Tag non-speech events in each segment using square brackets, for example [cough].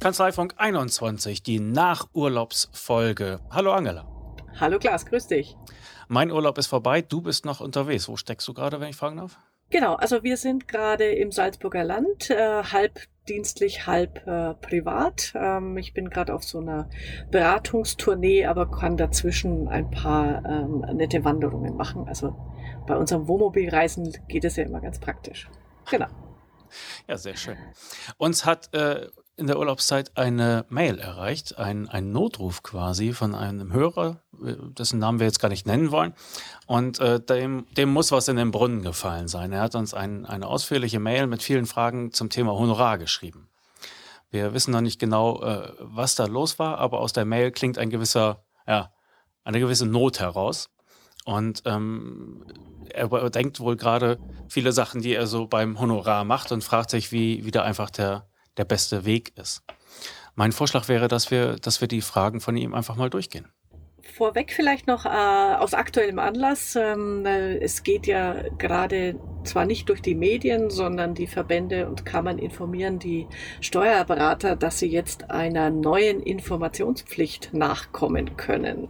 Kanzleifunk 21, die Nachurlaubsfolge. Hallo Angela. Hallo Klaas, grüß dich. Mein Urlaub ist vorbei, du bist noch unterwegs. Wo steckst du gerade, wenn ich fragen darf? Genau, also wir sind gerade im Salzburger Land, äh, halb dienstlich, halb äh, privat. Ähm, ich bin gerade auf so einer Beratungstournee, aber kann dazwischen ein paar ähm, nette Wanderungen machen. Also bei unserem Wohnmobilreisen geht es ja immer ganz praktisch. Genau. Ja, sehr schön. Uns hat äh, in der Urlaubszeit eine Mail erreicht, ein, Notruf quasi von einem Hörer, dessen Namen wir jetzt gar nicht nennen wollen. Und äh, dem, dem muss was in den Brunnen gefallen sein. Er hat uns ein, eine ausführliche Mail mit vielen Fragen zum Thema Honorar geschrieben. Wir wissen noch nicht genau, äh, was da los war, aber aus der Mail klingt ein gewisser, ja, eine gewisse Not heraus. Und ähm, er denkt wohl gerade viele Sachen, die er so beim Honorar macht und fragt sich, wie, wie da einfach der, der beste Weg ist. Mein Vorschlag wäre, dass wir, dass wir die Fragen von ihm einfach mal durchgehen. Vorweg vielleicht noch äh, aus aktuellem Anlass. Ähm, äh, es geht ja gerade zwar nicht durch die Medien, sondern die Verbände und Kammern informieren die Steuerberater, dass sie jetzt einer neuen Informationspflicht nachkommen können.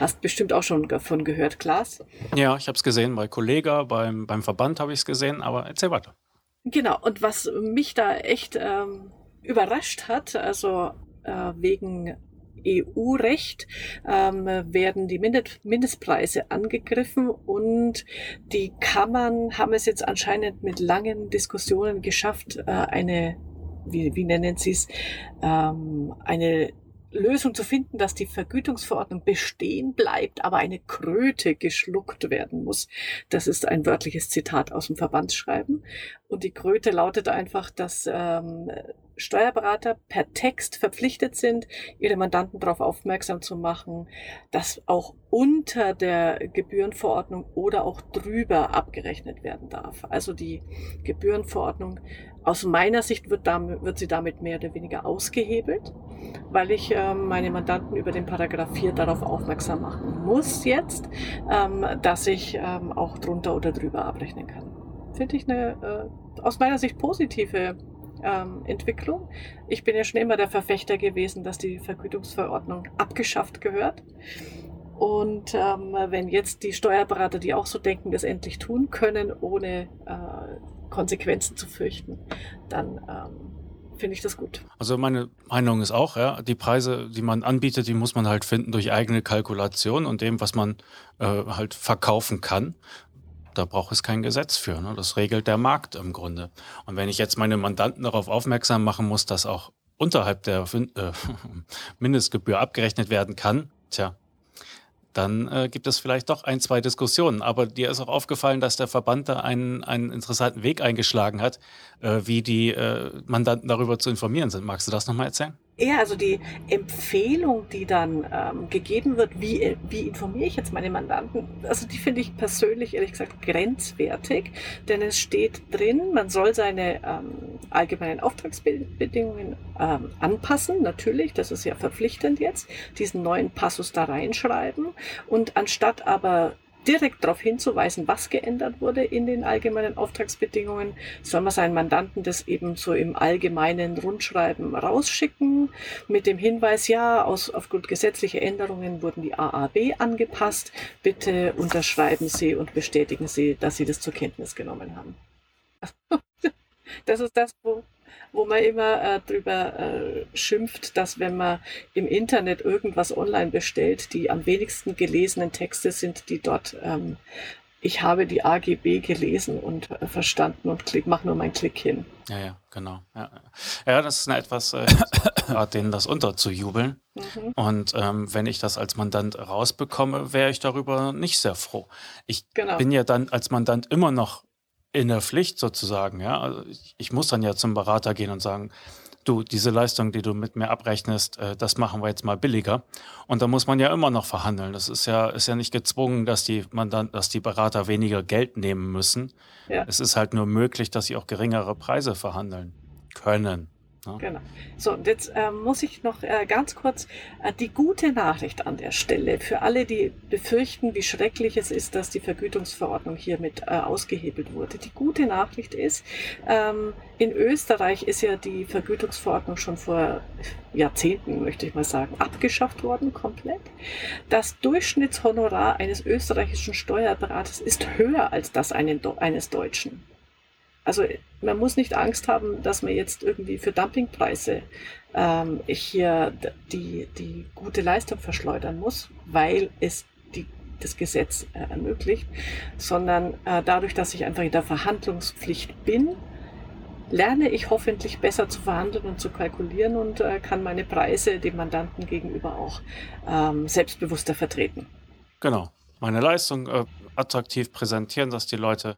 Hast bestimmt auch schon davon gehört, Klaas? Ja, ich habe es gesehen bei Kollega, beim, beim Verband habe ich es gesehen, aber erzähl weiter. Genau, und was mich da echt ähm, überrascht hat, also äh, wegen EU-Recht ähm, werden die Mindestpreise angegriffen und die Kammern haben es jetzt anscheinend mit langen Diskussionen geschafft, äh, eine, wie, wie nennen sie es, ähm, eine Lösung zu finden, dass die Vergütungsverordnung bestehen bleibt, aber eine Kröte geschluckt werden muss. Das ist ein wörtliches Zitat aus dem Verbandsschreiben. Und die Kröte lautet einfach, dass ähm, Steuerberater per Text verpflichtet sind, ihre Mandanten darauf aufmerksam zu machen, dass auch unter der Gebührenverordnung oder auch drüber abgerechnet werden darf. Also die Gebührenverordnung aus meiner Sicht wird, damit, wird sie damit mehr oder weniger ausgehebelt, weil ich ähm, meine Mandanten über den Paragraph 4 darauf aufmerksam machen muss jetzt, ähm, dass ich ähm, auch drunter oder drüber abrechnen kann. Finde ich eine äh, aus meiner Sicht positive ähm, Entwicklung. Ich bin ja schon immer der Verfechter gewesen, dass die Vergütungsverordnung abgeschafft gehört. Und ähm, wenn jetzt die Steuerberater, die auch so denken, das endlich tun können, ohne äh, Konsequenzen zu fürchten, dann ähm, finde ich das gut. Also meine Meinung ist auch, ja, die Preise, die man anbietet, die muss man halt finden durch eigene Kalkulation und dem, was man äh, halt verkaufen kann. Da braucht es kein Gesetz für. Ne? Das regelt der Markt im Grunde. Und wenn ich jetzt meine Mandanten darauf aufmerksam machen muss, dass auch unterhalb der äh, [laughs] Mindestgebühr abgerechnet werden kann, tja, dann äh, gibt es vielleicht doch ein, zwei Diskussionen. Aber dir ist auch aufgefallen, dass der Verband da einen, einen interessanten Weg eingeschlagen hat, äh, wie die äh, Mandanten darüber zu informieren sind. Magst du das nochmal erzählen? Ja, also die Empfehlung, die dann ähm, gegeben wird, wie, wie informiere ich jetzt meine Mandanten, also die finde ich persönlich ehrlich gesagt grenzwertig, denn es steht drin, man soll seine ähm, allgemeinen Auftragsbedingungen ähm, anpassen, natürlich, das ist ja verpflichtend jetzt, diesen neuen Passus da reinschreiben. Und anstatt aber direkt darauf hinzuweisen, was geändert wurde in den allgemeinen Auftragsbedingungen, soll man seinen Mandanten das eben so im allgemeinen Rundschreiben rausschicken mit dem Hinweis, ja, aus, aufgrund gesetzlicher Änderungen wurden die AAB angepasst. Bitte unterschreiben Sie und bestätigen Sie, dass Sie das zur Kenntnis genommen haben. [laughs] Das ist das, wo wo man immer äh, drüber äh, schimpft, dass wenn man im Internet irgendwas online bestellt, die am wenigsten gelesenen Texte sind, die dort ähm, ich habe die AGB gelesen und äh, verstanden und klick, mach nur meinen Klick hin. Ja, ja, genau. Ja, ja das ist eine etwas, äh, [coughs] denen das unterzujubeln. Mhm. Und ähm, wenn ich das als Mandant rausbekomme, wäre ich darüber nicht sehr froh. Ich genau. bin ja dann als Mandant immer noch in der Pflicht sozusagen. Ja? Also ich, ich, muss dann ja zum Berater gehen und sagen, du, diese Leistung, die du mit mir abrechnest, äh, das machen wir jetzt mal billiger. Und da muss man ja immer noch verhandeln. Das ist ja, ist ja nicht gezwungen, dass die, man dann, dass die Berater weniger Geld nehmen müssen. Ja. Es ist halt nur möglich, dass sie auch geringere Preise verhandeln können. Genau. So, und jetzt äh, muss ich noch äh, ganz kurz äh, die gute Nachricht an der Stelle für alle, die befürchten, wie schrecklich es ist, dass die Vergütungsverordnung hiermit äh, ausgehebelt wurde. Die gute Nachricht ist, ähm, in Österreich ist ja die Vergütungsverordnung schon vor Jahrzehnten, möchte ich mal sagen, abgeschafft worden komplett. Das Durchschnittshonorar eines österreichischen Steuerberaters ist höher als das eines Deutschen. Also man muss nicht Angst haben, dass man jetzt irgendwie für Dumpingpreise ähm, hier die, die gute Leistung verschleudern muss, weil es die, das Gesetz äh, ermöglicht, sondern äh, dadurch, dass ich einfach in der Verhandlungspflicht bin, lerne ich hoffentlich besser zu verhandeln und zu kalkulieren und äh, kann meine Preise dem Mandanten gegenüber auch ähm, selbstbewusster vertreten. Genau. Meine Leistung äh, attraktiv präsentieren, dass die Leute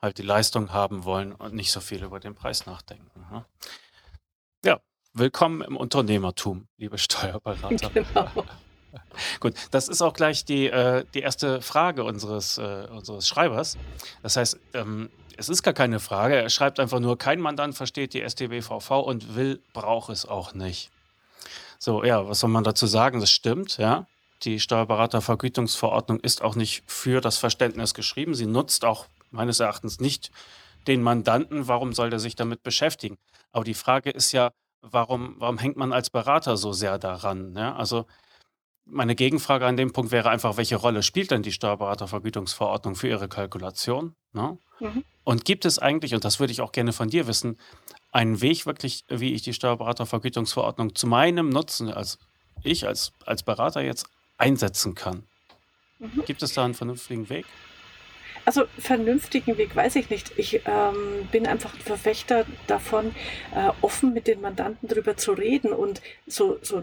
halt die Leistung haben wollen und nicht so viel über den Preis nachdenken. Ne? Ja, willkommen im Unternehmertum, liebe Steuerberater. [laughs] Genau. Gut, das ist auch gleich die, äh, die erste Frage unseres, äh, unseres Schreibers. Das heißt, ähm, es ist gar keine Frage. Er schreibt einfach nur, kein Mandant versteht die StBVV und will, braucht es auch nicht. So, ja, was soll man dazu sagen? Das stimmt, ja. Die Steuerberatervergütungsverordnung ist auch nicht für das Verständnis geschrieben. Sie nutzt auch meines Erachtens nicht den Mandanten, warum soll der sich damit beschäftigen? Aber die Frage ist ja, warum, warum hängt man als Berater so sehr daran? Ja? Also meine Gegenfrage an dem Punkt wäre einfach, welche Rolle spielt denn die Steuerberatervergütungsverordnung für Ihre Kalkulation? Ne? Mhm. Und gibt es eigentlich, und das würde ich auch gerne von dir wissen, einen Weg wirklich, wie ich die Steuerberatervergütungsverordnung zu meinem Nutzen als ich als, als Berater jetzt einsetzen kann? Mhm. Gibt es da einen vernünftigen Weg? Also vernünftigen Weg weiß ich nicht. Ich ähm, bin einfach ein Verfechter davon, äh, offen mit den Mandanten darüber zu reden und so, so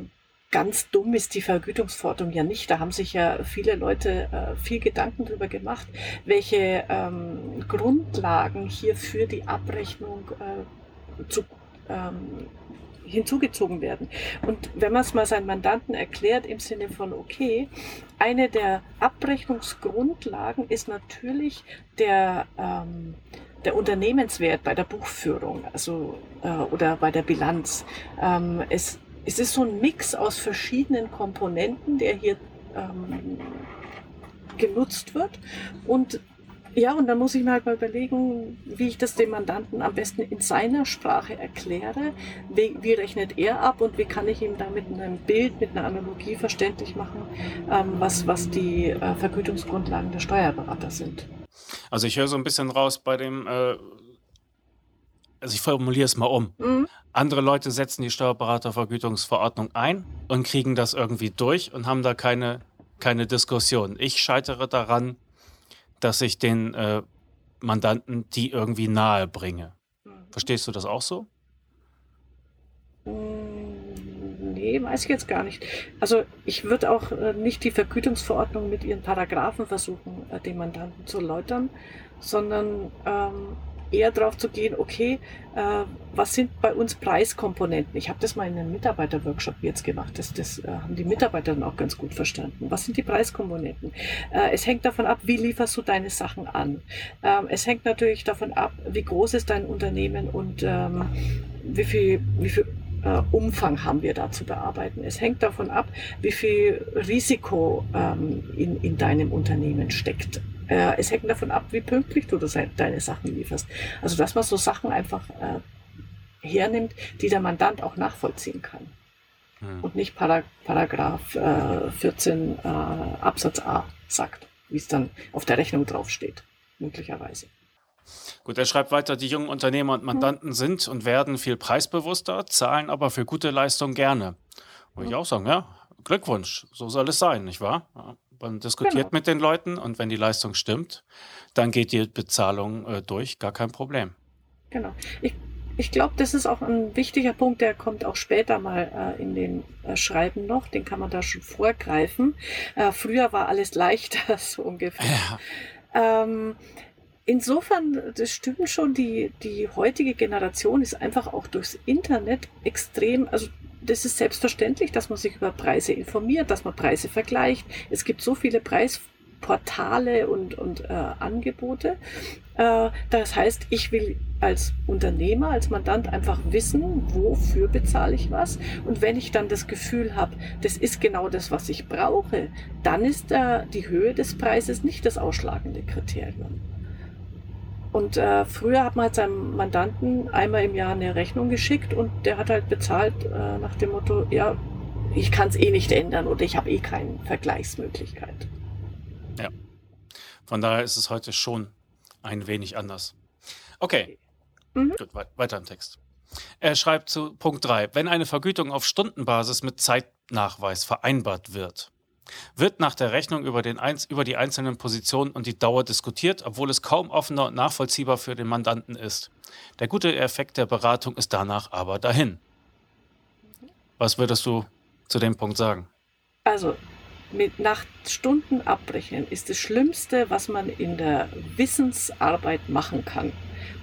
ganz dumm ist die Vergütungsforderung ja nicht. Da haben sich ja viele Leute äh, viel Gedanken darüber gemacht, welche ähm, Grundlagen hier für die Abrechnung äh, zu ähm, hinzugezogen werden. Und wenn man es mal seinen Mandanten erklärt im Sinne von, okay, eine der Abrechnungsgrundlagen ist natürlich der, ähm, der Unternehmenswert bei der Buchführung, also äh, oder bei der Bilanz. Ähm, es, es ist so ein Mix aus verschiedenen Komponenten, der hier ähm, genutzt wird. Und ja, und dann muss ich mir halt mal überlegen, wie ich das dem Mandanten am besten in seiner Sprache erkläre. Wie, wie rechnet er ab und wie kann ich ihm da mit einem Bild, mit einer Analogie verständlich machen, ähm, was, was die äh, Vergütungsgrundlagen der Steuerberater sind. Also ich höre so ein bisschen raus bei dem, äh, also ich formuliere es mal um. Mhm. Andere Leute setzen die Steuerberatervergütungsverordnung ein und kriegen das irgendwie durch und haben da keine, keine Diskussion. Ich scheitere daran, dass ich den äh, Mandanten die irgendwie nahe bringe. Verstehst du das auch so? Mm, nee, weiß ich jetzt gar nicht. Also ich würde auch äh, nicht die Vergütungsverordnung mit ihren Paragraphen versuchen, äh, den Mandanten zu erläutern, sondern ähm, eher darauf zu gehen, okay, äh, was sind bei uns Preiskomponenten? Ich habe das mal in einem Mitarbeiterworkshop jetzt gemacht. Das, das äh, haben die Mitarbeiter dann auch ganz gut verstanden. Was sind die Preiskomponenten? Äh, es hängt davon ab, wie lieferst du deine Sachen an. Ähm, es hängt natürlich davon ab, wie groß ist dein Unternehmen und ähm, wie viel, wie viel äh, Umfang haben wir da zu bearbeiten. Es hängt davon ab, wie viel Risiko ähm, in, in deinem Unternehmen steckt. Äh, es hängt davon ab, wie pünktlich du das, deine Sachen lieferst. Also, dass man so Sachen einfach äh, hernimmt, die der Mandant auch nachvollziehen kann. Hm. Und nicht Parag Paragraph äh, 14 äh, Absatz A sagt, wie es dann auf der Rechnung draufsteht, möglicherweise. Gut, er schreibt weiter, die jungen Unternehmer und Mandanten hm. sind und werden viel preisbewusster, zahlen aber für gute Leistung gerne. Würde hm. ich auch sagen, ja, Glückwunsch, so soll es sein, nicht wahr? Ja. Man diskutiert genau. mit den Leuten und wenn die Leistung stimmt, dann geht die Bezahlung äh, durch, gar kein Problem. Genau. Ich, ich glaube, das ist auch ein wichtiger Punkt, der kommt auch später mal äh, in den äh, Schreiben noch, den kann man da schon vorgreifen. Äh, früher war alles leichter, [laughs] so ungefähr. Ja. Ähm, insofern, das stimmt schon, die, die heutige Generation ist einfach auch durchs Internet extrem, also das ist selbstverständlich, dass man sich über Preise informiert, dass man Preise vergleicht. Es gibt so viele Preisportale und, und äh, Angebote. Äh, das heißt, ich will, als Unternehmer, als Mandant einfach wissen, wofür bezahle ich was. Und wenn ich dann das Gefühl habe, das ist genau das, was ich brauche, dann ist äh, die Höhe des Preises nicht das ausschlagende Kriterium. Und äh, früher hat man halt seinem Mandanten einmal im Jahr eine Rechnung geschickt und der hat halt bezahlt äh, nach dem Motto, ja, ich kann es eh nicht ändern oder ich habe eh keine Vergleichsmöglichkeit. Ja. Von daher ist es heute schon ein wenig anders. Okay. Mhm. Gut, weiter im Text. Er schreibt zu Punkt 3, wenn eine Vergütung auf Stundenbasis mit Zeitnachweis vereinbart wird, wird nach der Rechnung über, den, über die einzelnen Positionen und die Dauer diskutiert, obwohl es kaum offener und nachvollziehbar für den Mandanten ist. Der gute Effekt der Beratung ist danach aber dahin. Was würdest du zu dem Punkt sagen? Also, mit nach Stunden abbrechen ist das Schlimmste, was man in der Wissensarbeit machen kann,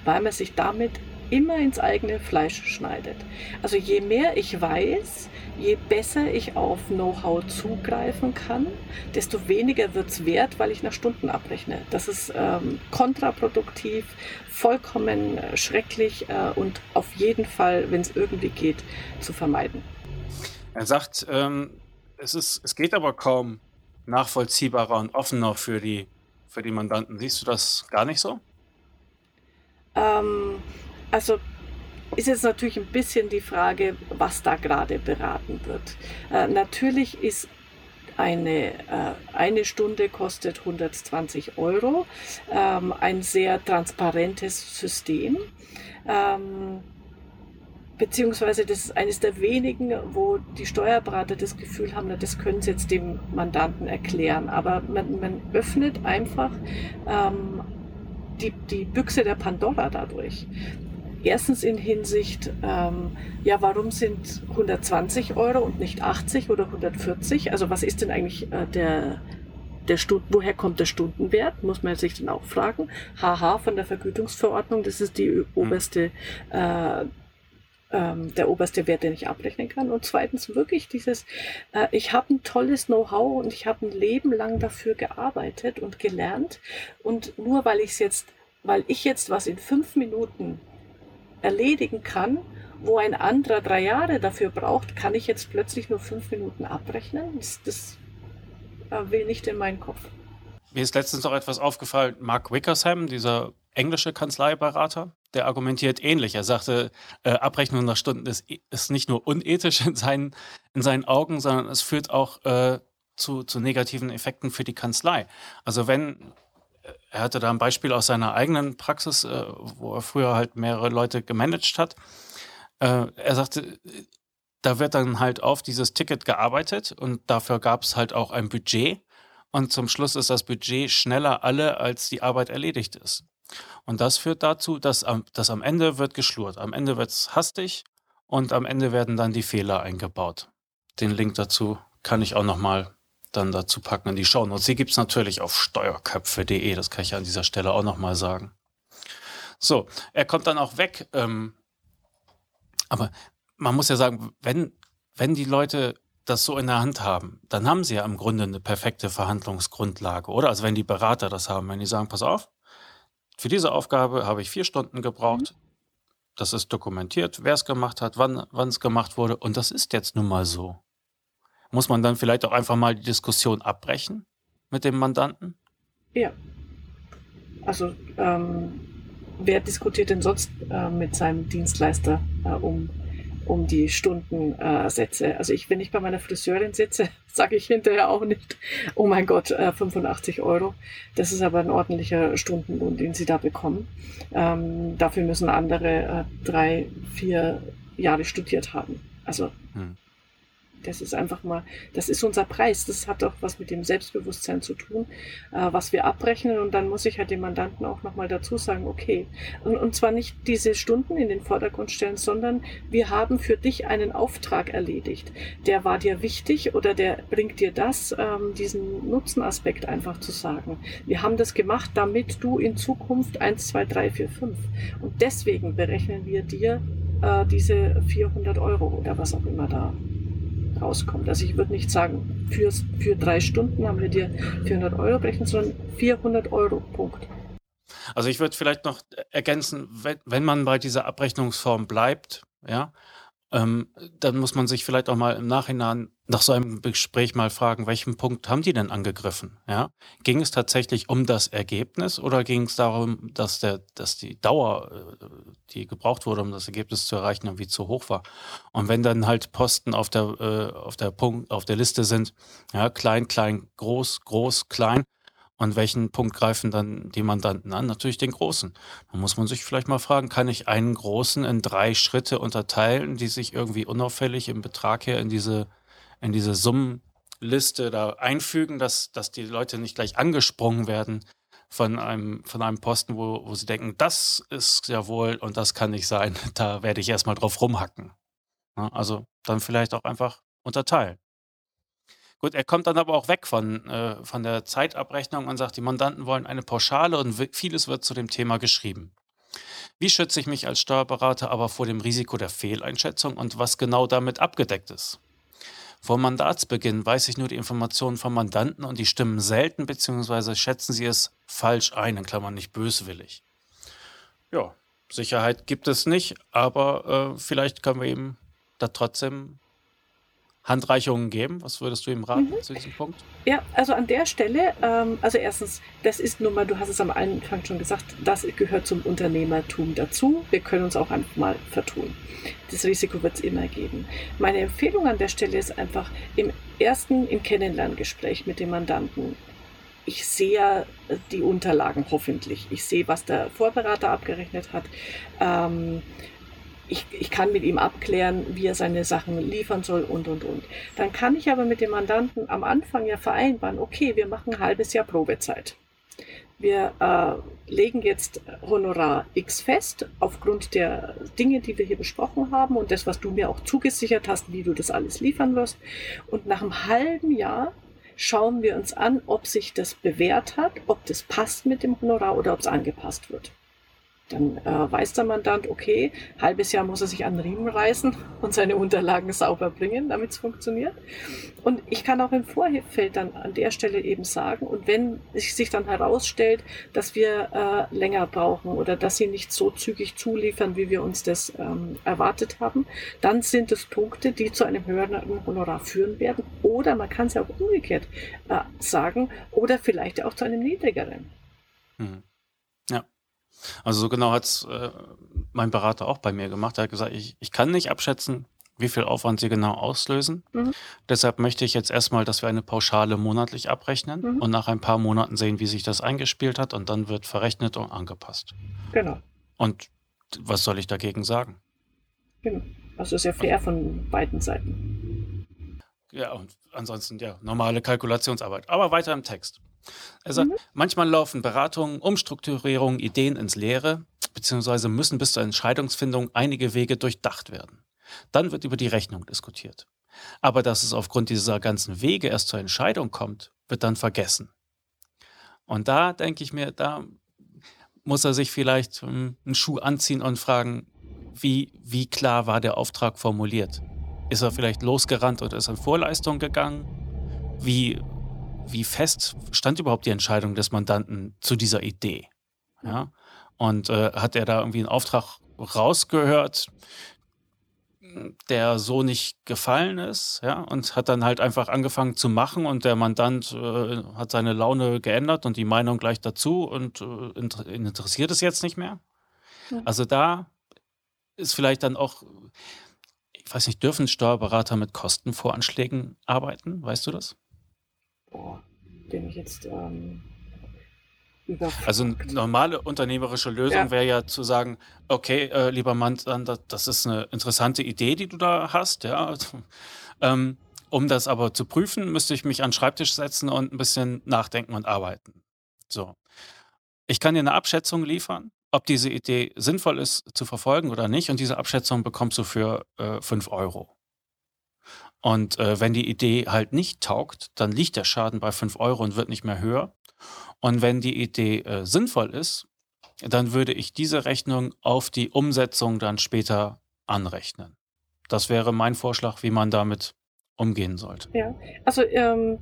weil man sich damit immer ins eigene Fleisch schneidet. Also je mehr ich weiß, je besser ich auf Know-how zugreifen kann, desto weniger wird es wert, weil ich nach Stunden abrechne. Das ist ähm, kontraproduktiv, vollkommen äh, schrecklich äh, und auf jeden Fall, wenn es irgendwie geht, zu vermeiden. Er sagt, ähm, es, ist, es geht aber kaum nachvollziehbarer und offener für die, für die Mandanten. Siehst du das gar nicht so? Ähm, also ist jetzt natürlich ein bisschen die Frage, was da gerade beraten wird. Äh, natürlich ist eine, äh, eine Stunde kostet 120 Euro, ähm, ein sehr transparentes System. Ähm, beziehungsweise das ist eines der wenigen, wo die Steuerberater das Gefühl haben, das können sie jetzt dem Mandanten erklären. Aber man, man öffnet einfach ähm, die, die Büchse der Pandora dadurch. Erstens in Hinsicht, ähm, ja, warum sind 120 Euro und nicht 80 oder 140? Also was ist denn eigentlich äh, der, der Stunden, woher kommt der Stundenwert? Muss man sich dann auch fragen. Haha, von der Vergütungsverordnung, das ist die hm. oberste, äh, ähm, der oberste Wert, den ich abrechnen kann. Und zweitens wirklich dieses, äh, ich habe ein tolles Know-how und ich habe ein Leben lang dafür gearbeitet und gelernt. Und nur weil ich es jetzt, weil ich jetzt was in fünf Minuten erledigen kann, wo ein anderer drei Jahre dafür braucht, kann ich jetzt plötzlich nur fünf Minuten abrechnen. Das, das äh, will nicht in meinen Kopf. Mir ist letztens noch etwas aufgefallen. Mark Wickersham, dieser englische Kanzleiberater, der argumentiert ähnlich. Er sagte, äh, Abrechnung nach Stunden ist, ist, nicht nur unethisch in seinen, in seinen Augen, sondern es führt auch äh, zu, zu negativen Effekten für die Kanzlei. Also wenn er hatte da ein Beispiel aus seiner eigenen Praxis, äh, wo er früher halt mehrere Leute gemanagt hat. Äh, er sagte, da wird dann halt auf dieses Ticket gearbeitet und dafür gab es halt auch ein Budget. Und zum Schluss ist das Budget schneller alle, als die Arbeit erledigt ist. Und das führt dazu, dass am, dass am Ende wird geschlurrt. Am Ende wird es hastig und am Ende werden dann die Fehler eingebaut. Den Link dazu kann ich auch nochmal dann dazu packen in die Show Notes. Die gibt's natürlich auf steuerköpfe.de, das kann ich an dieser Stelle auch nochmal sagen. So, er kommt dann auch weg. Ähm, aber man muss ja sagen, wenn, wenn die Leute das so in der Hand haben, dann haben sie ja im Grunde eine perfekte Verhandlungsgrundlage, oder? Also wenn die Berater das haben, wenn die sagen, pass auf, für diese Aufgabe habe ich vier Stunden gebraucht. Mhm. Das ist dokumentiert, wer es gemacht hat, wann es gemacht wurde. Und das ist jetzt nun mal so. Muss man dann vielleicht auch einfach mal die Diskussion abbrechen mit dem Mandanten? Ja. Also, ähm, wer diskutiert denn sonst äh, mit seinem Dienstleister äh, um, um die Stundensätze? Äh, also ich, wenn ich bei meiner Friseurin sitze, [laughs] sage ich hinterher auch nicht, oh mein Gott, 85 äh, Euro. Das ist aber ein ordentlicher Stundenlohn, den sie da bekommen. Ähm, dafür müssen andere äh, drei, vier Jahre studiert haben. Also hm. Das ist einfach mal, das ist unser Preis. Das hat auch was mit dem Selbstbewusstsein zu tun, äh, was wir abrechnen. Und dann muss ich halt dem Mandanten auch nochmal dazu sagen, okay. Und, und zwar nicht diese Stunden in den Vordergrund stellen, sondern wir haben für dich einen Auftrag erledigt. Der war dir wichtig oder der bringt dir das, ähm, diesen Nutzenaspekt einfach zu sagen. Wir haben das gemacht, damit du in Zukunft 1, 2, 3, 4, 5. Und deswegen berechnen wir dir äh, diese 400 Euro oder was auch immer da rauskommt. Also ich würde nicht sagen, für, für drei Stunden haben wir dir 400 Euro berechnet, sondern 400 Euro, Punkt. Also ich würde vielleicht noch ergänzen, wenn, wenn man bei dieser Abrechnungsform bleibt, ja, ähm, dann muss man sich vielleicht auch mal im Nachhinein nach so einem Gespräch mal fragen, welchen Punkt haben die denn angegriffen? Ja? Ging es tatsächlich um das Ergebnis oder ging es darum, dass, der, dass die Dauer, äh, die gebraucht wurde, um das Ergebnis zu erreichen, irgendwie zu hoch war? Und wenn dann halt Posten auf der, äh, auf der Punkt, auf der Liste sind, ja, klein, klein, groß, groß, klein, und welchen Punkt greifen dann die Mandanten an? Natürlich den großen. Da muss man sich vielleicht mal fragen, kann ich einen großen in drei Schritte unterteilen, die sich irgendwie unauffällig im Betrag her in diese, in diese Summenliste da einfügen, dass, dass die Leute nicht gleich angesprungen werden von einem, von einem Posten, wo, wo sie denken, das ist ja wohl und das kann nicht sein. [laughs] Da werde ich erstmal drauf rumhacken. Ja, also dann vielleicht auch einfach unterteilen. Gut, er kommt dann aber auch weg von, äh, von der Zeitabrechnung und sagt, die Mandanten wollen eine Pauschale und vieles wird zu dem Thema geschrieben. Wie schütze ich mich als Steuerberater aber vor dem Risiko der Fehleinschätzung und was genau damit abgedeckt ist? Vor Mandatsbeginn weiß ich nur die Informationen vom Mandanten und die stimmen selten bzw. schätzen sie es falsch ein, in Klammern nicht böswillig. Ja, Sicherheit gibt es nicht, aber äh, vielleicht können wir ihm da trotzdem Handreichungen geben? Was würdest du ihm raten mhm. zu diesem Punkt? Ja, also an der Stelle, ähm, also erstens, das ist nun mal, du hast es am Anfang schon gesagt, das gehört zum Unternehmertum dazu. Wir können uns auch einfach mal vertun. Das Risiko wird es immer geben. Meine Empfehlung an der Stelle ist einfach im ersten, im Kennenlerngespräch mit dem Mandanten, ich sehe die Unterlagen hoffentlich. Ich sehe, was der Vorberater abgerechnet hat. Ähm, ich, ich kann mit ihm abklären, wie er seine Sachen liefern soll und, und, und. Dann kann ich aber mit dem Mandanten am Anfang ja vereinbaren, okay, wir machen ein halbes Jahr Probezeit. Wir äh, legen jetzt Honorar X fest, aufgrund der Dinge, die wir hier besprochen haben und das, was du mir auch zugesichert hast, wie du das alles liefern wirst. Und nach einem halben Jahr schauen wir uns an, ob sich das bewährt hat, ob das passt mit dem Honorar oder ob es angepasst wird. Dann äh, weiß der Mandant, okay, halbes Jahr muss er sich an den Riemen reißen und seine Unterlagen sauber bringen, damit es funktioniert. Und ich kann auch im Vorfeld dann an der Stelle eben sagen, und wenn es sich dann herausstellt, dass wir äh, länger brauchen oder dass sie nicht so zügig zuliefern, wie wir uns das ähm, erwartet haben, dann sind es Punkte, die zu einem höheren Honorar führen werden. Oder man kann es ja auch umgekehrt äh, sagen, oder vielleicht auch zu einem niedrigeren. Mhm. Also so genau hat es äh, mein Berater auch bei mir gemacht. Er hat gesagt, ich, ich kann nicht abschätzen, wie viel Aufwand sie genau auslösen. Mhm. Deshalb möchte ich jetzt erstmal, dass wir eine Pauschale monatlich abrechnen mhm. und nach ein paar Monaten sehen, wie sich das eingespielt hat und dann wird verrechnet und angepasst. Genau. Und was soll ich dagegen sagen? Genau. Also ist ja fair von beiden Seiten. Ja, und ansonsten ja, normale Kalkulationsarbeit. Aber weiter im Text. Also mhm. manchmal laufen Beratungen, Umstrukturierungen, Ideen ins Leere, beziehungsweise müssen bis zur Entscheidungsfindung einige Wege durchdacht werden. Dann wird über die Rechnung diskutiert. Aber dass es aufgrund dieser ganzen Wege erst zur Entscheidung kommt, wird dann vergessen. Und da denke ich mir, da muss er sich vielleicht hm, einen Schuh anziehen und fragen, wie, wie klar war der Auftrag formuliert? Ist er vielleicht losgerannt oder ist er in Vorleistung gegangen? Wie wie fest stand überhaupt die Entscheidung des Mandanten zu dieser Idee? Ja? Und äh, hat er da irgendwie einen Auftrag rausgehört, der so nicht gefallen ist, ja, und hat dann halt einfach angefangen zu machen und der Mandant äh, hat seine Laune geändert und die Meinung gleich dazu und äh, interessiert es jetzt nicht mehr. Ja. Also da ist vielleicht dann auch, ich weiß nicht, dürfen Steuerberater mit Kostenvoranschlägen arbeiten? Weißt du das? Boah, bin ich jetzt ähm, Also eine normale unternehmerische Lösung ja. wäre ja zu sagen, okay, äh, lieber Mann, das ist eine interessante Idee, die du da hast, ja. [laughs] ähm, um das aber zu prüfen, müsste ich mich an den Schreibtisch setzen und ein bisschen nachdenken und arbeiten. So. Ich kann dir eine Abschätzung liefern, ob diese Idee sinnvoll ist zu verfolgen oder nicht. Und diese Abschätzung bekommst du für 5 äh, Euro. Und äh, wenn die Idee halt nicht taugt, dann liegt der Schaden bei 5 Euro und wird nicht mehr höher. Und wenn die Idee äh, sinnvoll ist, dann würde ich diese Rechnung auf die Umsetzung dann später anrechnen. Das wäre mein Vorschlag, wie man damit umgehen sollte. Ja, also ähm,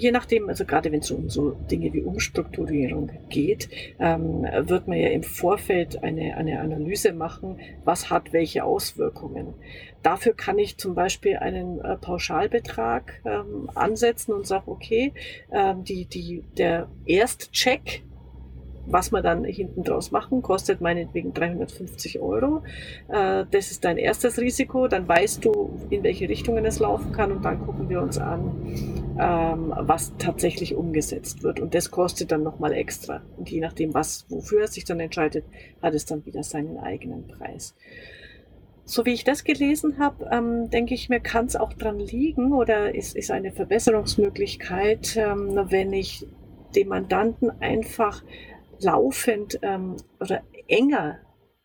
je nachdem, also gerade wenn es um so Dinge wie Umstrukturierung geht, ähm, wird man ja im Vorfeld eine, eine Analyse machen, was hat welche Auswirkungen. Dafür kann ich zum Beispiel einen äh, Pauschalbetrag ähm, ansetzen und sage, okay, ähm, die, die, der Erstcheck was wir dann hinten draus machen, kostet meinetwegen 350 Euro. Äh, das ist dein erstes Risiko. Dann weißt du, in welche Richtungen es laufen kann und dann gucken wir uns an, ähm, was tatsächlich umgesetzt wird. Und das kostet dann nochmal extra. Und je nachdem, was, wofür es sich dann entscheidet, hat es dann wieder seinen eigenen Preis. So wie ich das gelesen habe, ähm, denke ich mir, kann es auch dran liegen oder ist, ist eine Verbesserungsmöglichkeit, ähm, wenn ich dem Mandanten einfach laufend ähm, oder enger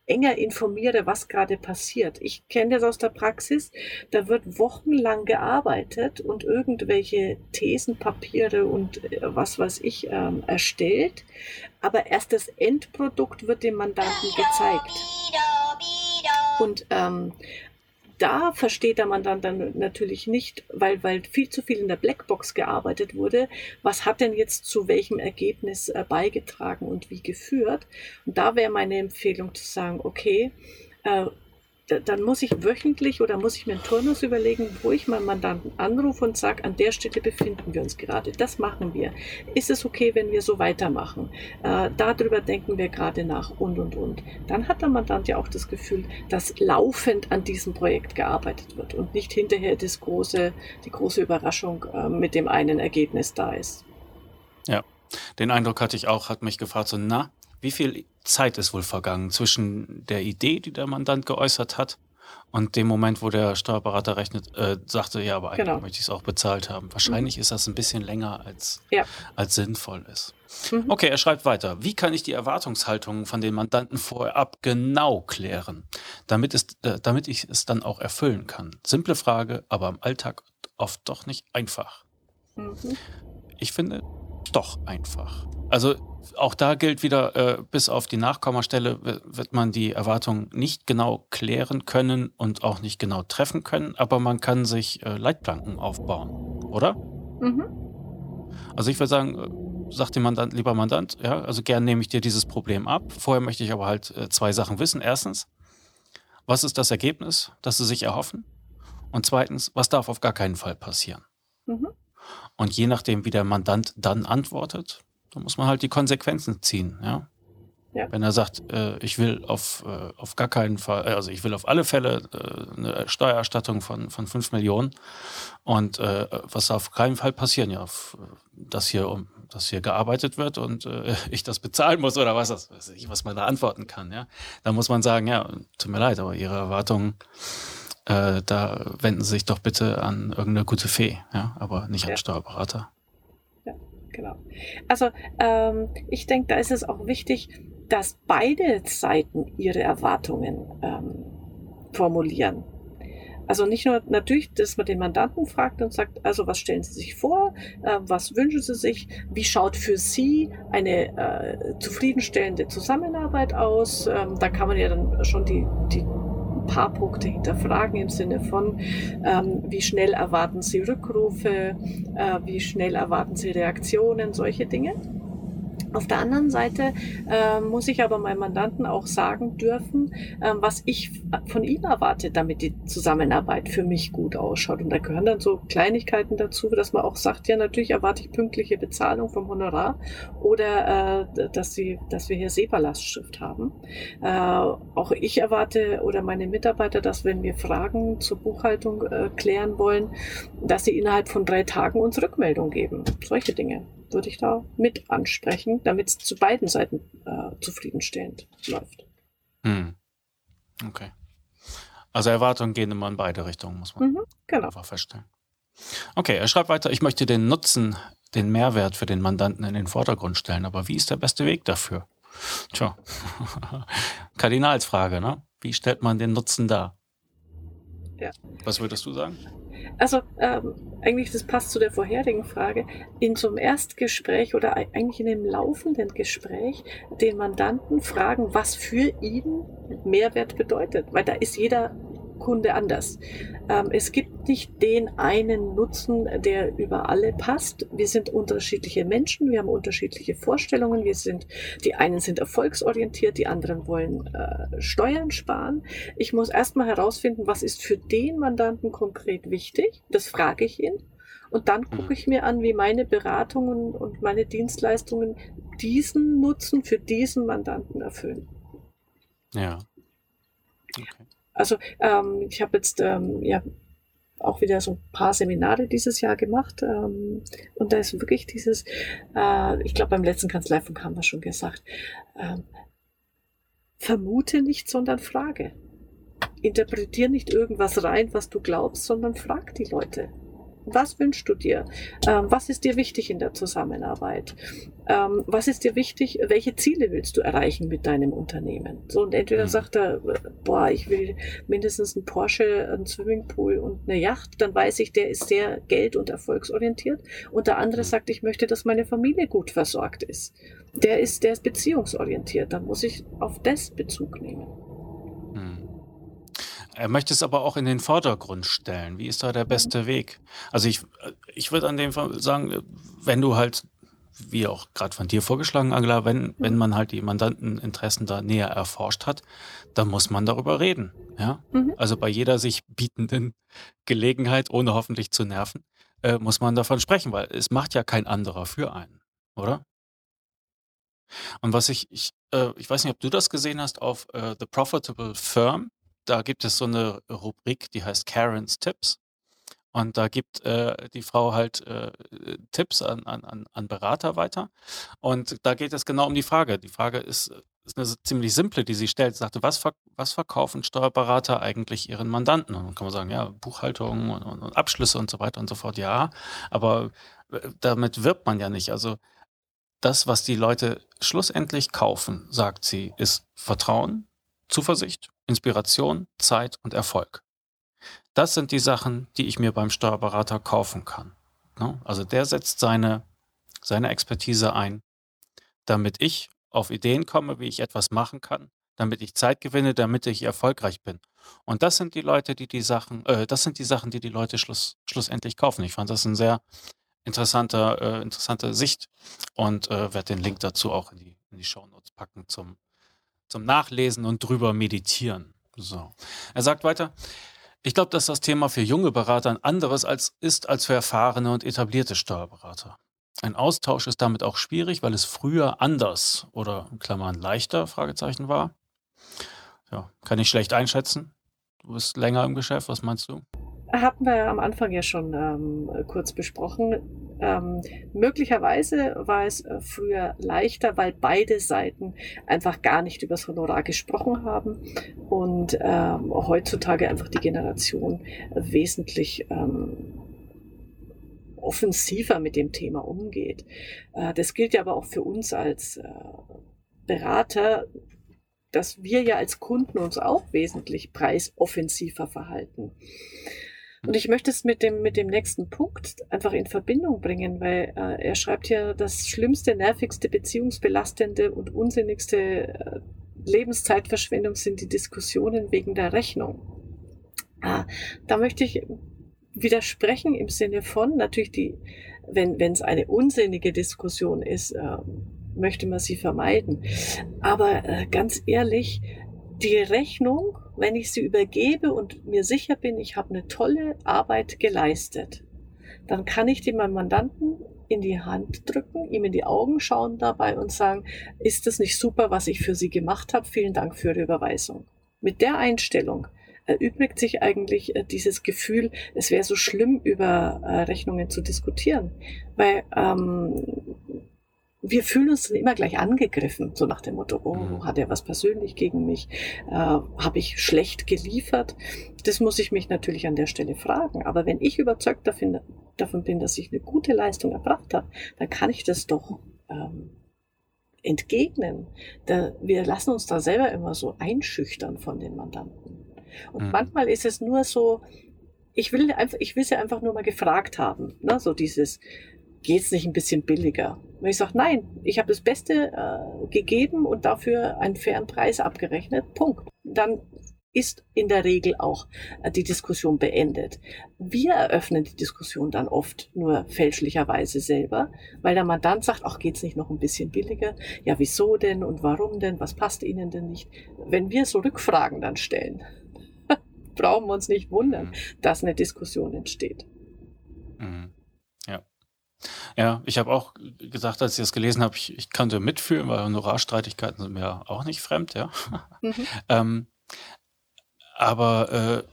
enger informiere, was gerade passiert. Ich kenne das aus der Praxis, da wird wochenlang gearbeitet und irgendwelche Thesenpapiere und äh, was weiß ich ähm, erstellt, aber erst das Endprodukt wird dem Mandanten gezeigt. Und ähm, da versteht der Mandant dann natürlich nicht, weil, weil viel zu viel in der Blackbox gearbeitet wurde, was hat denn jetzt zu welchem Ergebnis äh, beigetragen und wie geführt. Und da wäre meine Empfehlung zu sagen, okay, äh, dann muss ich wöchentlich oder muss ich mir einen Turnus überlegen, wo ich meinen Mandanten anrufe und sage, an der Stelle befinden wir uns gerade. Das machen wir. Ist es okay, wenn wir so weitermachen? Äh, darüber denken wir gerade nach und, und, und. Dann hat der Mandant ja auch das Gefühl, dass laufend an diesem Projekt gearbeitet wird und nicht hinterher das große, die große Überraschung äh, mit dem einen Ergebnis da ist. Ja, den Eindruck hatte ich auch, hat mich gefragt, so, na, wie viel Zeit ist wohl vergangen zwischen der Idee, die der Mandant geäußert hat, und dem Moment, wo der Steuerberater rechnet, äh, sagte, ja, aber eigentlich genau. möchte ich es auch bezahlt haben. Wahrscheinlich mhm. ist das ein bisschen länger, als, ja. als sinnvoll ist. Mhm. Okay, er schreibt weiter. Wie kann ich die Erwartungshaltungen von den Mandanten vorab genau klären, damit, es, äh, damit ich es dann auch erfüllen kann? Simple Frage, aber im Alltag oft doch nicht einfach. Mhm. Ich finde, doch einfach. Also auch da gilt wieder, äh, bis auf die Nachkommastelle wird man die Erwartungen nicht genau klären können und auch nicht genau treffen können, aber man kann sich äh, Leitplanken aufbauen, oder? Mhm. Also ich würde sagen, äh, sagt dem Mandant, lieber Mandant, ja, also gern nehme ich dir dieses Problem ab. Vorher möchte ich aber halt äh, zwei Sachen wissen. Erstens, was ist das Ergebnis, das Sie sich erhoffen? Und zweitens, was darf auf gar keinen Fall passieren? Mhm. Und je nachdem, wie der Mandant dann antwortet, da muss man halt die Konsequenzen ziehen, ja. Ja. Wenn er sagt, äh, ich will auf, äh, auf gar keinen Fall, äh, also ich will auf alle Fälle äh, eine Steuererstattung von, von 5 Millionen und äh, was darf auf keinen Fall passieren, ja, dass hier, um, dass hier gearbeitet wird und äh, [laughs] ich das bezahlen muss oder was, das, was man da antworten kann, ja. Da muss man sagen, ja, tut mir leid, aber Ihre Erwartungen äh, da wenden Sie sich doch bitte an irgendeine gute Fee, ja, aber nicht ja. an Steuerberater. Ja, genau. Also ähm, ich denke, da ist es auch wichtig, dass beide Seiten ihre Erwartungen ähm, formulieren. Also nicht nur natürlich, dass man den Mandanten fragt und sagt, also was stellen Sie sich vor, äh, was wünschen Sie sich, wie schaut für Sie eine äh, zufriedenstellende Zusammenarbeit aus. Ähm, da kann man ja dann schon die, die paar Punkte hinterfragen im Sinne von, ähm, wie schnell erwarten Sie Rückrufe, äh, wie schnell erwarten Sie Reaktionen, solche Dinge. Auf der anderen Seite äh, muss ich aber meinem Mandanten auch sagen dürfen, äh, was ich von ihm erwarte, damit die Zusammenarbeit für mich gut ausschaut. Und da gehören dann so Kleinigkeiten dazu, dass man auch sagt, ja, natürlich erwarte ich pünktliche Bezahlung vom Honorar oder äh, dass, sie, dass wir hier SEPA-Lastschrift haben. Äh, auch ich erwarte oder meine Mitarbeiter, dass wenn wir Fragen zur Buchhaltung äh, klären wollen, dass sie innerhalb von drei Tagen uns Rückmeldung geben. Solche Dinge würde ich da mit ansprechen, damit es zu beiden Seiten äh, zufriedenstellend läuft. Hm. Okay. Also Erwartungen gehen immer in beide Richtungen, muss man mhm, genau. einfach feststellen. Okay, er schreibt weiter, ich möchte den Nutzen, den Mehrwert für den Mandanten in den Vordergrund stellen, aber wie ist der beste Weg dafür? Tja, [laughs] Kardinalsfrage, ne? Wie stellt man den Nutzen dar? Ja. Was würdest du sagen? Also ähm, eigentlich, das passt zu der vorherigen Frage, in so einem Erstgespräch oder eigentlich in einem laufenden Gespräch den Mandanten fragen, was für ihn Mehrwert bedeutet. Weil da ist jeder Kunde anders. Ähm, es gibt nicht den einen Nutzen, der über alle passt. Wir sind unterschiedliche Menschen, wir haben unterschiedliche Vorstellungen. Wir sind, die einen sind erfolgsorientiert, die anderen wollen äh, Steuern sparen. Ich muss erstmal herausfinden, was ist für den Mandanten konkret wichtig. Das frage ich ihn. Und dann gucke ich mir an, wie meine Beratungen und meine Dienstleistungen diesen Nutzen für diesen Mandanten erfüllen. Ja. Okay. Also ähm, ich habe jetzt ähm, ja auch wieder so ein paar Seminare dieses Jahr gemacht ähm, und da ist wirklich dieses, äh, ich glaube beim letzten Kanzleifunk haben wir schon gesagt, ähm, vermute nicht, sondern frage. Interpretier nicht irgendwas rein, was du glaubst, sondern frag die Leute. Was wünschst du dir? Ähm, was ist dir wichtig in der Zusammenarbeit? Ähm, was ist dir wichtig? Welche Ziele willst du erreichen mit deinem Unternehmen? So, und entweder mhm. sagt er, boah, ich will mindestens einen Porsche, einen Swimmingpool und eine Yacht, dann weiß ich, der ist sehr geld- und erfolgsorientiert. Und der andere mhm. sagt, ich möchte, dass meine Familie gut versorgt ist. Der ist, der ist beziehungsorientiert. Dann muss ich auf das Bezug nehmen. Er möchte es aber auch in den Vordergrund stellen. Wie ist da der beste Weg? Also ich, ich würde an dem Fall sagen, wenn du halt, wie auch gerade von dir vorgeschlagen, Angela, wenn, wenn man halt die Mandanteninteressen da näher erforscht hat, dann muss man darüber reden. Ja? Mhm. Also bei jeder sich bietenden Gelegenheit, ohne hoffentlich zu nerven, äh, muss man davon sprechen, weil es macht ja kein anderer für einen, oder? Und was ich, ich, äh, ich weiß nicht, ob du das gesehen hast auf äh, The Profitable Firm da gibt es so eine Rubrik, die heißt Karen's Tipps. Und da gibt äh, die Frau halt äh, Tipps an, an, an Berater weiter. Und da geht es genau um die Frage. Die Frage ist, ist eine ziemlich simple, die sie stellt. Sie sagte, was, ver was verkaufen Steuerberater eigentlich ihren Mandanten? Und dann kann man sagen, ja, Buchhaltung und, und, und Abschlüsse und so weiter und so fort. Ja, aber äh, damit wirbt man ja nicht. Also das, was die Leute schlussendlich kaufen, sagt sie, ist Vertrauen, Zuversicht, Inspiration, Zeit und Erfolg. Das sind die Sachen, die ich mir beim Steuerberater kaufen kann. Ne? Also der setzt seine, seine Expertise ein, damit ich auf Ideen komme, wie ich etwas machen kann, damit ich Zeit gewinne, damit ich erfolgreich bin. Und das sind die Leute, die die Sachen, äh, das sind die Sachen, die die Leute schluss, schlussendlich kaufen. Ich fand das ein sehr interessanter, äh, interessante Sicht und äh, werde den Link dazu auch in die, in die Show Notes packen zum, zum Nachlesen und drüber meditieren. So. Er sagt weiter, ich glaube, dass das Thema für junge Berater ein anderes als, ist als für erfahrene und etablierte Steuerberater. Ein Austausch ist damit auch schwierig, weil es früher anders oder Klammern leichter Fragezeichen war. Ja, kann ich schlecht einschätzen. Du bist länger im Geschäft, was meinst du? Hatten wir am Anfang ja schon ähm, kurz besprochen. Ähm, möglicherweise war es äh, früher leichter, weil beide Seiten einfach gar nicht über das Honorar gesprochen haben und ähm, heutzutage einfach die Generation wesentlich ähm, offensiver mit dem Thema umgeht. Äh, das gilt ja aber auch für uns als äh, Berater, dass wir ja als Kunden uns auch wesentlich preisoffensiver verhalten. Und ich möchte es mit dem, mit dem nächsten Punkt einfach in Verbindung bringen, weil äh, er schreibt hier, das schlimmste, nervigste, beziehungsbelastende und unsinnigste äh, Lebenszeitverschwendung sind die Diskussionen wegen der Rechnung. Ah, da möchte ich widersprechen im Sinne von, natürlich die, wenn es eine unsinnige Diskussion ist, äh, möchte man sie vermeiden. Aber äh, ganz ehrlich, die Rechnung wenn ich sie übergebe und mir sicher bin, ich habe eine tolle Arbeit geleistet, dann kann ich meinem Mandanten in die Hand drücken, ihm in die Augen schauen dabei und sagen, ist das nicht super, was ich für Sie gemacht habe? Vielen Dank für Ihre Überweisung. Mit der Einstellung erübrigt sich eigentlich äh, dieses Gefühl, es wäre so schlimm, über äh, Rechnungen zu diskutieren. Weil ähm, wir fühlen uns dann immer gleich angegriffen, so nach dem Motto, oh, mhm. hat er was persönlich gegen mich? Äh, Habe ich schlecht geliefert? Das muss ich mich natürlich an der Stelle fragen. Aber wenn ich überzeugt davon, davon bin, dass ich eine gute Leistung erbracht habe, dann kann ich das doch ähm, entgegnen. Da, wir lassen uns da selber immer so einschüchtern von den Mandanten. Und mhm. manchmal ist es nur so, ich will einfach, ich will sie einfach nur mal gefragt haben. Ne? So dieses, geht's nicht ein bisschen billiger? Wenn ich sage, nein, ich habe das Beste äh, gegeben und dafür einen fairen Preis abgerechnet, Punkt. Dann ist in der Regel auch äh, die Diskussion beendet. Wir eröffnen die Diskussion dann oft nur fälschlicherweise selber, weil der Mandant sagt, ach, geht's nicht noch ein bisschen billiger? Ja, wieso denn und warum denn? Was passt Ihnen denn nicht? Wenn wir so Rückfragen dann stellen, [laughs] brauchen wir uns nicht wundern, mhm. dass eine Diskussion entsteht. Mhm. Ja. Ich habe auch gesagt, als ich das gelesen habe, ich, ich kannte mitfühlen, weil Honorarstreitigkeiten sind mir auch nicht fremd, ja. Mhm. [laughs] ähm, aber äh,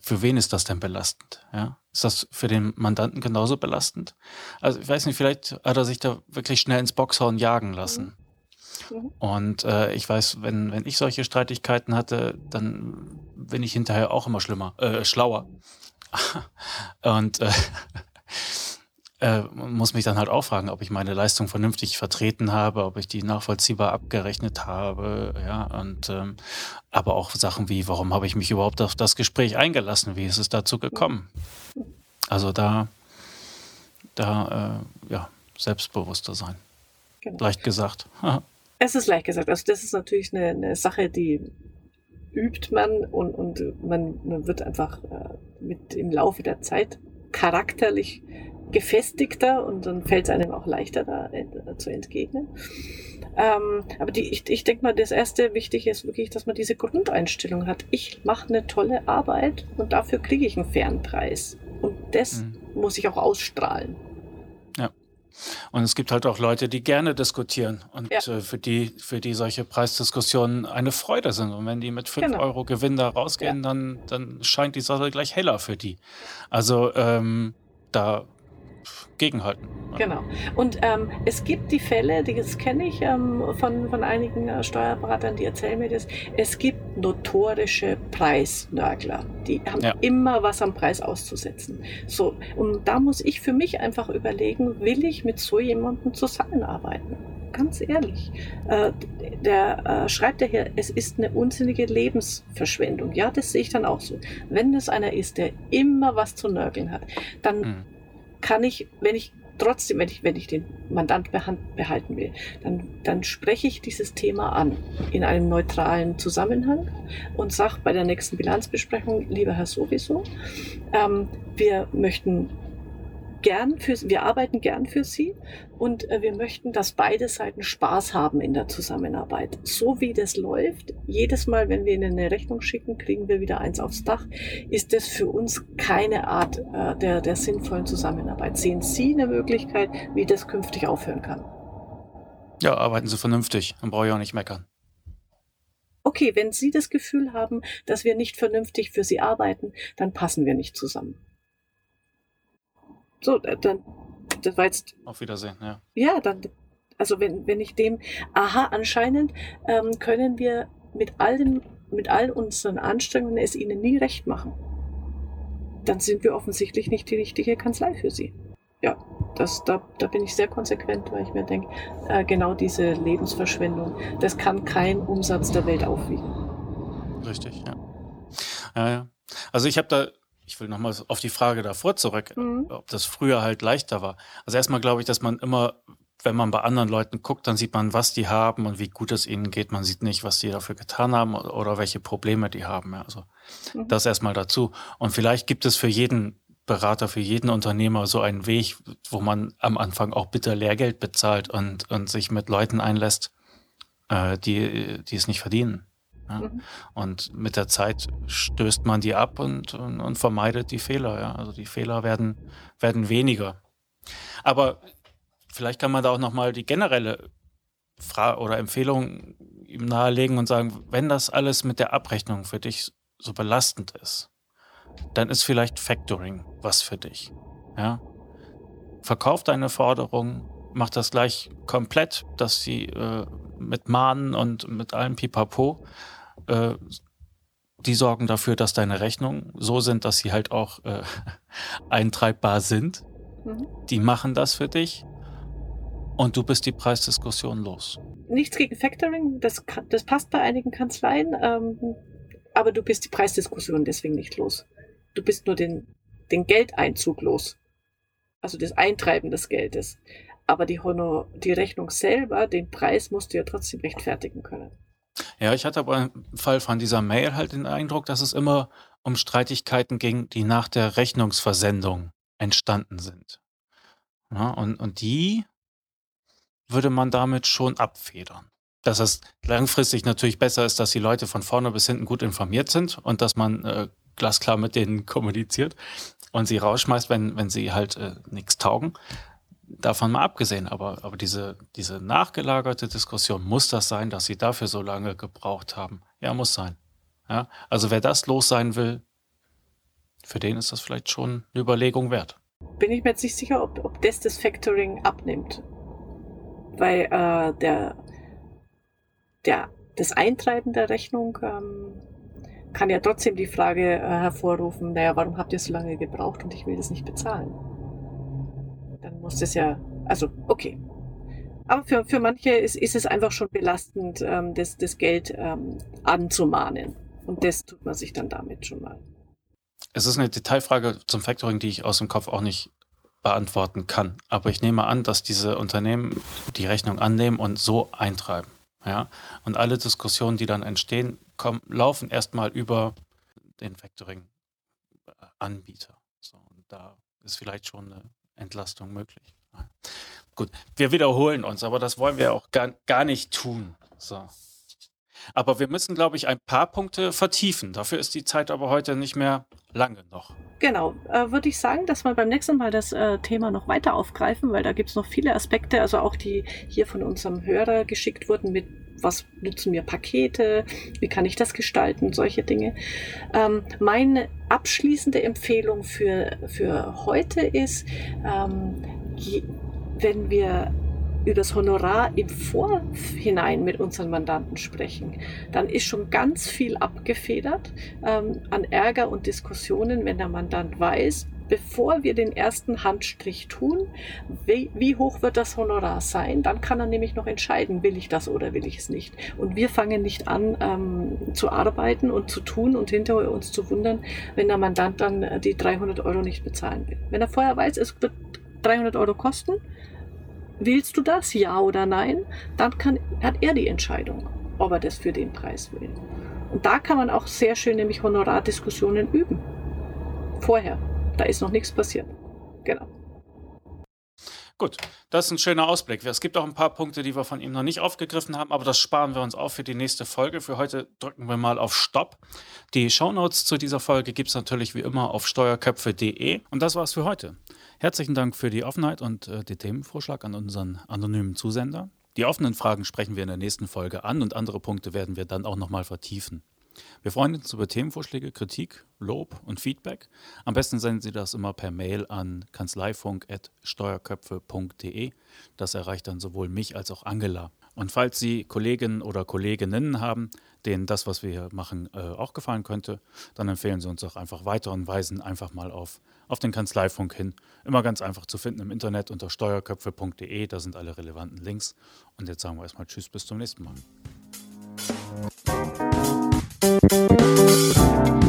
für wen ist das denn belastend? Ja? Ist das für den Mandanten genauso belastend? Also ich weiß nicht, vielleicht hat er sich da wirklich schnell ins Boxhorn jagen lassen. Mhm. mhm. Und äh, ich weiß, wenn, wenn ich solche Streitigkeiten hatte, dann bin ich hinterher auch immer schlimmer, äh, schlauer. [laughs] Und äh, [laughs] äh, muss mich dann halt auch fragen, ob ich meine Leistung vernünftig vertreten habe, ob ich die nachvollziehbar abgerechnet habe, ja, und ähm, aber auch Sachen wie, warum habe ich mich überhaupt auf das Gespräch eingelassen, wie ist es dazu gekommen? Also da, da, äh, ja, selbstbewusster sein. Genau. Leicht gesagt. [laughs] es ist leicht gesagt. Also das ist natürlich eine, eine Sache, die übt man und, und man, man wird einfach äh, mit im Laufe der Zeit charakterlich gefestigter und dann fällt es einem auch leichter, da zu entgegnen. Ähm, aber die, ich, ich denke mal, das erste Wichtige ist wirklich, dass man diese Grundeinstellung hat. Ich mache eine tolle Arbeit und dafür kriege ich einen fairen Preis. Und das mhm. muss ich auch ausstrahlen. Ja. Und es gibt halt auch Leute, die gerne diskutieren und ja. äh, für, die, für die solche Preisdiskussionen eine Freude sind. Und wenn die mit 5 genau. Euro Gewinn da rausgehen, ja. dann, dann scheint die Sache gleich heller für die. Also ähm, da gegenhalten. Genau. Und ähm, es gibt die Fälle, die das kenne ich ähm, von, von einigen äh, Steuerberatern, die erzählen mir das. Es gibt notorische Preisnörgler, die haben ja. immer was am Preis auszusetzen. So, und da muss ich für mich einfach überlegen, will ich mit so jemandem zusammenarbeiten? Ganz ehrlich, äh, der äh, schreibt ja hier, es ist eine unsinnige Lebensverschwendung. Ja, das sehe ich dann auch so. Wenn es einer ist, der immer was zu nörgeln hat, dann mhm kann ich, wenn ich trotzdem, wenn ich, wenn ich den Mandant behalten will, dann, dann spreche ich dieses Thema an in einem neutralen Zusammenhang und sage bei der nächsten Bilanzbesprechung, lieber Herr sowieso, ähm, wir möchten gern für, wir arbeiten gern für Sie und äh, wir möchten, dass beide Seiten Spaß haben in der Zusammenarbeit. So wie das läuft, jedes Mal, wenn wir Ihnen eine Rechnung schicken, kriegen wir wieder eins aufs Dach, ist das für uns keine Art äh, der, der sinnvollen Zusammenarbeit. Sehen Sie eine Möglichkeit, wie das künftig aufhören kann? Ja, arbeiten Sie vernünftig, dann brauche ich auch nicht meckern. Okay, wenn Sie das Gefühl haben, dass wir nicht vernünftig für Sie arbeiten, dann passen wir nicht zusammen. So, äh, dann, das war jetzt. Auf Wiedersehen, ja. Ja, dann, also wenn, wenn ich dem, aha, anscheinend ähm, können wir mit allen, mit all unseren Anstrengungen es ihnen nie recht machen. Dann sind wir offensichtlich nicht die richtige Kanzlei für sie. Ja, das, da, da bin ich sehr konsequent, weil ich mir denke, äh, genau diese Lebensverschwendung, das kann kein Umsatz der Welt aufwiegen. Richtig, ja. Ja, ja. Also ich habe da ich will nochmal auf die Frage davor zurück, mhm. ob das früher halt leichter war. Also erstmal glaube ich, dass man immer, wenn man bei anderen Leuten guckt, dann sieht man, was die haben und wie gut es ihnen geht. Man sieht nicht, was die dafür getan haben oder welche Probleme die haben. Also mhm. das erstmal dazu. Und vielleicht gibt es für jeden Berater, für jeden Unternehmer so einen Weg, wo man am Anfang auch bitter Lehrgeld bezahlt und, und sich mit Leuten einlässt, äh, die, die es nicht verdienen. Ja? Mhm. Und mit der Zeit stößt man die ab und, und, und vermeidet die Fehler. Ja? Also die Fehler werden, werden weniger. Aber vielleicht kann man da auch nochmal die generelle Frage oder Empfehlung ihm nahelegen und sagen, wenn das alles mit der Abrechnung für dich so belastend ist, dann ist vielleicht Factoring was für dich. Ja? Verkauf deine Forderung, mach das gleich komplett, dass sie äh, mit Mahnen und mit allem Pipapo äh, die sorgen dafür, dass deine Rechnungen so sind, dass sie halt auch äh, [laughs] eintreibbar sind. Mhm. Die machen das für dich und du bist die Preisdiskussion los. Nichts gegen Factoring, das, das passt bei einigen Kanzleien, ähm, aber du bist die Preisdiskussion deswegen nicht los. Du bist nur den, den Geldeinzug los. Also das Eintreiben des Geldes. Aber die, Honor, die Rechnung selber, den Preis musst du ja trotzdem rechtfertigen können. Ja, ich hatte aber im Fall von dieser Mail halt den Eindruck, dass es immer um Streitigkeiten ging, die nach der Rechnungsversendung entstanden sind. Ja, und, und die würde man damit schon abfedern. Dass es langfristig natürlich besser ist, dass die Leute von vorne bis hinten gut informiert sind und dass man äh, glasklar mit denen kommuniziert und sie rausschmeißt, wenn, wenn sie halt äh, nichts taugen. Davon mal abgesehen, aber, aber diese, diese nachgelagerte Diskussion, muss das sein, dass sie dafür so lange gebraucht haben? Ja, muss sein. Ja? Also wer das los sein will, für den ist das vielleicht schon eine Überlegung wert. Bin ich mir jetzt nicht sicher, ob, ob das das Factoring abnimmt. Weil äh, der, der, das Eintreiben der Rechnung ähm, kann ja trotzdem die Frage äh, hervorrufen, naja, warum habt ihr so lange gebraucht und ich will das nicht bezahlen? Das ja, also okay. Aber für, für manche ist, ist es einfach schon belastend, ähm, das, das Geld ähm, anzumahnen. Und das tut man sich dann damit schon mal. Es ist eine Detailfrage zum Factoring, die ich aus dem Kopf auch nicht beantworten kann. Aber ich nehme an, dass diese Unternehmen die Rechnung annehmen und so eintreiben. Ja? Und alle Diskussionen, die dann entstehen, kommen, laufen erstmal über den Factoring-Anbieter. So, und da ist vielleicht schon eine Entlastung möglich. Gut, wir wiederholen uns, aber das wollen wir auch gar, gar nicht tun. So. Aber wir müssen, glaube ich, ein paar Punkte vertiefen. Dafür ist die Zeit aber heute nicht mehr lange noch. Genau, äh, würde ich sagen, dass wir beim nächsten Mal das äh, Thema noch weiter aufgreifen, weil da gibt es noch viele Aspekte, also auch die hier von unserem Hörer geschickt wurden mit was nutzen mir Pakete, wie kann ich das gestalten, solche Dinge. Ähm, meine abschließende Empfehlung für, für heute ist, ähm, wenn wir über das Honorar im Vorhinein mit unseren Mandanten sprechen, dann ist schon ganz viel abgefedert ähm, an Ärger und Diskussionen, wenn der Mandant weiß, bevor wir den ersten Handstrich tun, wie, wie, hoch wird das Honorar sein, dann kann er nämlich noch entscheiden, will ich das oder will ich es nicht. Und wir fangen nicht an ähm, zu arbeiten und zu tun und hinterher uns zu wundern, wenn der Mandant dann äh, die 300 Euro nicht bezahlen will. Wenn er vorher weiß, es wird 300 Euro kosten, Willst du das, ja oder nein? Dann kann, hat er die Entscheidung, ob er das für den Preis will. Und da kann man auch sehr schön nämlich Honorardiskussionen üben. Vorher. Da ist noch nichts passiert. Genau. Gut, das ist ein schöner Ausblick. Es gibt auch ein paar Punkte, die wir von ihm noch nicht aufgegriffen haben, aber das sparen wir uns auf für die nächste Folge. Für heute drücken wir mal auf Stopp. Die Shownotes zu dieser Folge gibt es natürlich wie immer auf steuerköpfe.de. Und das war's für heute. Herzlichen Dank für die Offenheit und äh, den Themenvorschlag an unseren anonymen Zusender. Die offenen Fragen sprechen wir in der nächsten Folge an und andere Punkte werden wir dann auch nochmal vertiefen. Wir freuen uns über Themenvorschläge, Kritik, Lob und Feedback. Am besten senden Sie das immer per Mail an kanzleifunk.steuerköpfe.de. Das erreicht dann sowohl mich als auch Angela. Und falls Sie Kolleginnen oder Kolleginnen haben, denen das, was wir hier machen, äh, auch gefallen könnte, dann empfehlen Sie uns auch einfach weiter und weisen einfach mal auf auf den Kanzleifunk hin. Immer ganz einfach zu finden im Internet unter steuerköpfe.de, da sind alle relevanten Links. Und jetzt sagen wir erstmal Tschüss, bis zum nächsten Mal. えっ?